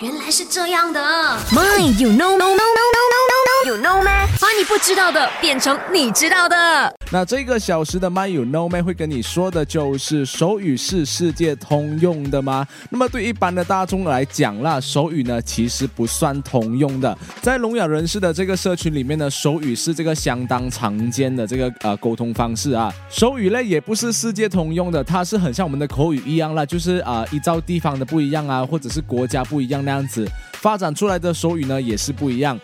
原来是这样的。My, you know, no, no, no, no, no, no, you know 吗？把你不知道的变成你知道的。那这个小时的 My You Know 妹会跟你说的就是手语是世界通用的吗？那么对一般的大众来讲啦，手语呢其实不算通用的。在聋哑人士的这个社群里面呢，手语是这个相当常见的这个呃沟通方式啊。手语类也不是世界通用的，它是很像我们的口语一样啦，就是啊、呃依照地方的不一样啊，或者是国家不一样那样子发展出来的手语呢也是不一样。